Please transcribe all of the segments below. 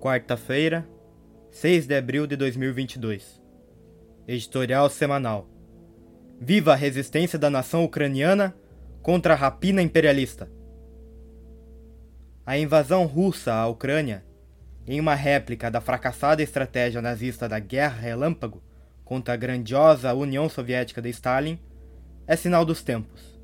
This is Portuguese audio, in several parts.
Quarta-feira, 6 de abril de 2022. Editorial semanal. Viva a resistência da nação ucraniana contra a rapina imperialista. A invasão russa à Ucrânia, em uma réplica da fracassada estratégia nazista da Guerra Relâmpago contra a grandiosa União Soviética de Stalin, é sinal dos tempos.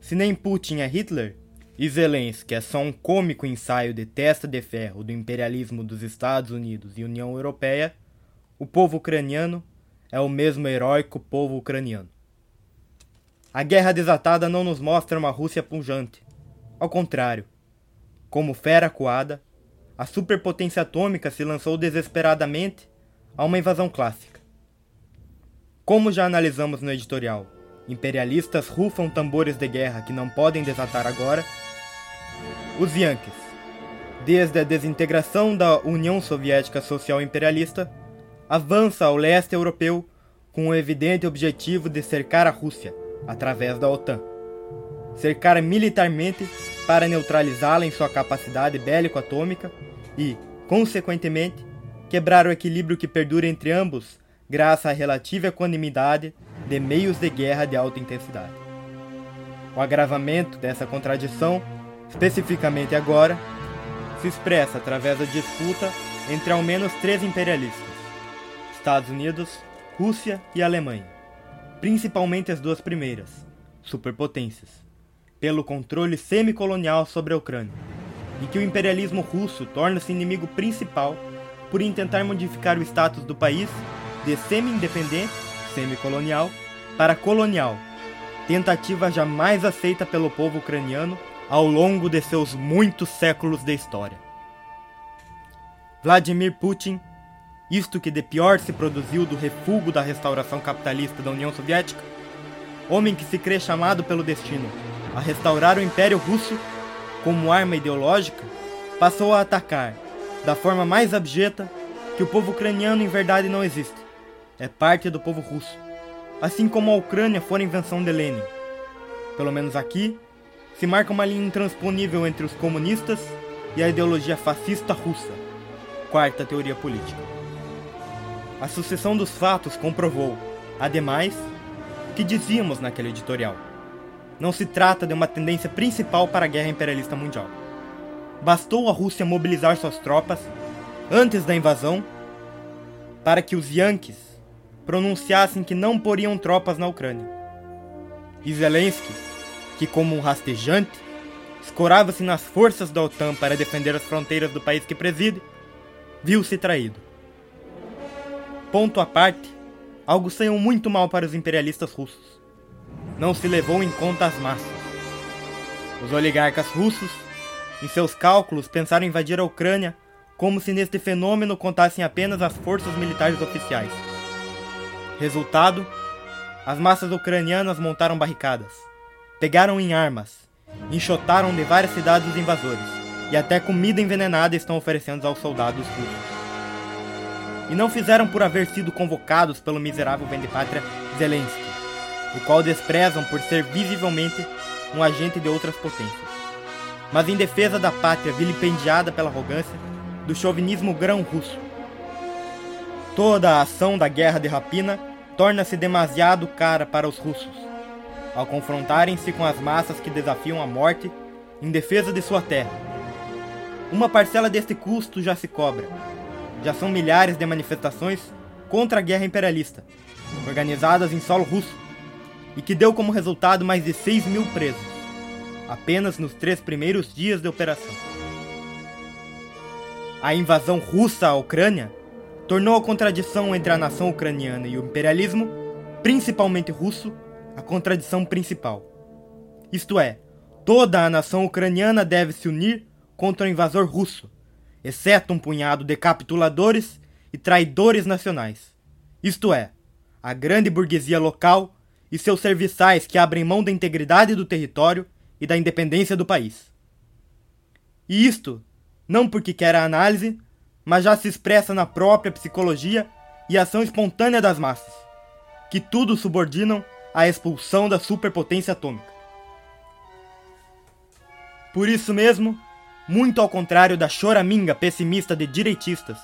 Se nem Putin é Hitler, e Zelensky é só um cômico ensaio de testa de ferro do imperialismo dos Estados Unidos e União Europeia, o povo ucraniano é o mesmo heróico povo ucraniano. A guerra desatada não nos mostra uma Rússia pujante. Ao contrário, como fera coada, a superpotência atômica se lançou desesperadamente a uma invasão clássica. Como já analisamos no editorial, imperialistas rufam tambores de guerra que não podem desatar agora os Yankees. Desde a desintegração da União Soviética Social Imperialista, avança ao leste europeu com o evidente objetivo de cercar a Rússia através da OTAN. Cercar militarmente para neutralizá-la em sua capacidade bélico-atômica e, consequentemente, quebrar o equilíbrio que perdura entre ambos graças à relativa equanimidade de meios de guerra de alta intensidade. O agravamento dessa contradição especificamente agora, se expressa através da disputa entre ao menos três imperialistas: Estados Unidos, Rússia e Alemanha, principalmente as duas primeiras, superpotências, pelo controle semicolonial sobre a Ucrânia, e que o imperialismo russo torna-se inimigo principal por intentar modificar o status do país de semi-independente, semicolonial, para colonial, tentativa jamais aceita pelo povo ucraniano ao longo de seus muitos séculos de história. Vladimir Putin, isto que de pior se produziu do refúgio da restauração capitalista da União Soviética, homem que se crê chamado pelo destino a restaurar o Império Russo como arma ideológica, passou a atacar, da forma mais abjeta, que o povo ucraniano em verdade não existe. É parte do povo russo. Assim como a Ucrânia for invenção de Lenin. Pelo menos aqui, se marca uma linha intransponível entre os comunistas e a ideologia fascista russa, quarta teoria política. A sucessão dos fatos comprovou, ademais, o que dizíamos naquele editorial. Não se trata de uma tendência principal para a guerra imperialista mundial. Bastou a Rússia mobilizar suas tropas antes da invasão para que os Yankees pronunciassem que não poriam tropas na Ucrânia. E Zelensky que, como um rastejante, escorava-se nas forças da OTAN para defender as fronteiras do país que preside, viu-se traído. Ponto à parte, algo saiu muito mal para os imperialistas russos. Não se levou em conta as massas. Os oligarcas russos, em seus cálculos, pensaram invadir a Ucrânia como se neste fenômeno contassem apenas as forças militares oficiais. Resultado: as massas ucranianas montaram barricadas pegaram em armas, enxotaram de várias cidades os invasores, e até comida envenenada estão oferecendo aos soldados russos. E não fizeram por haver sido convocados pelo miserável vendepátria Zelensky, o qual desprezam por ser visivelmente um agente de outras potências. Mas em defesa da pátria vilipendiada pela arrogância do chauvinismo grão russo. Toda a ação da guerra de rapina torna-se demasiado cara para os russos, ao confrontarem-se com as massas que desafiam a morte em defesa de sua terra. Uma parcela deste custo já se cobra. Já são milhares de manifestações contra a guerra imperialista, organizadas em solo russo, e que deu como resultado mais de 6 mil presos, apenas nos três primeiros dias de operação. A invasão russa à Ucrânia tornou a contradição entre a nação ucraniana e o imperialismo, principalmente russo, a contradição principal. Isto é, toda a nação ucraniana deve se unir contra o invasor russo, exceto um punhado de capituladores e traidores nacionais. Isto é, a grande burguesia local e seus serviçais que abrem mão da integridade do território e da independência do país. E isto, não porque quer a análise, mas já se expressa na própria psicologia e ação espontânea das massas, que tudo subordinam à expulsão da superpotência atômica. Por isso mesmo, muito ao contrário da choraminga pessimista de direitistas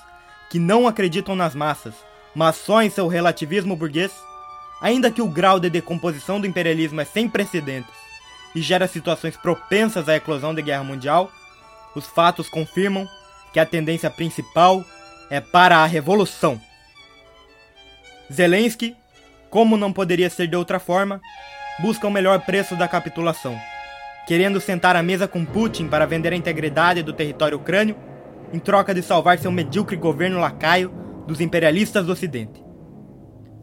que não acreditam nas massas, mas só em seu relativismo burguês, Ainda que o grau de decomposição do imperialismo é sem precedentes e gera situações propensas à eclosão de guerra mundial, os fatos confirmam que a tendência principal é para a revolução. Zelensky, como não poderia ser de outra forma, busca o melhor preço da capitulação, querendo sentar à mesa com Putin para vender a integridade do território ucrânio em troca de salvar seu medíocre governo lacaio dos imperialistas do Ocidente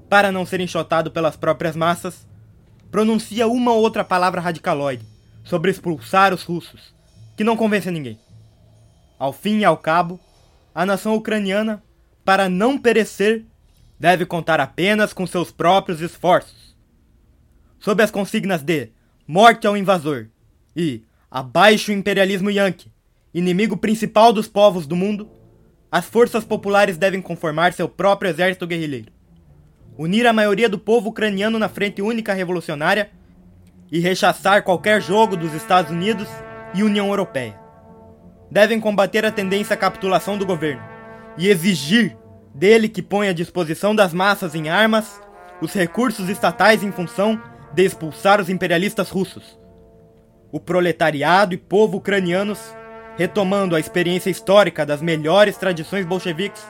para não ser enxotado pelas próprias massas, pronuncia uma ou outra palavra radicaloide sobre expulsar os russos, que não convence ninguém. Ao fim e ao cabo, a nação ucraniana, para não perecer, deve contar apenas com seus próprios esforços. Sob as consignas de morte ao invasor e abaixo o imperialismo yankee, inimigo principal dos povos do mundo, as forças populares devem conformar seu próprio exército guerrilheiro unir a maioria do povo ucraniano na frente única revolucionária e rechaçar qualquer jogo dos Estados Unidos e União Europeia. Devem combater a tendência à capitulação do governo e exigir dele que ponha à disposição das massas em armas os recursos estatais em função de expulsar os imperialistas russos. O proletariado e povo ucranianos, retomando a experiência histórica das melhores tradições bolcheviques,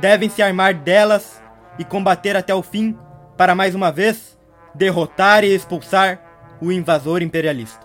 devem se armar delas e combater até o fim para mais uma vez derrotar e expulsar o invasor imperialista.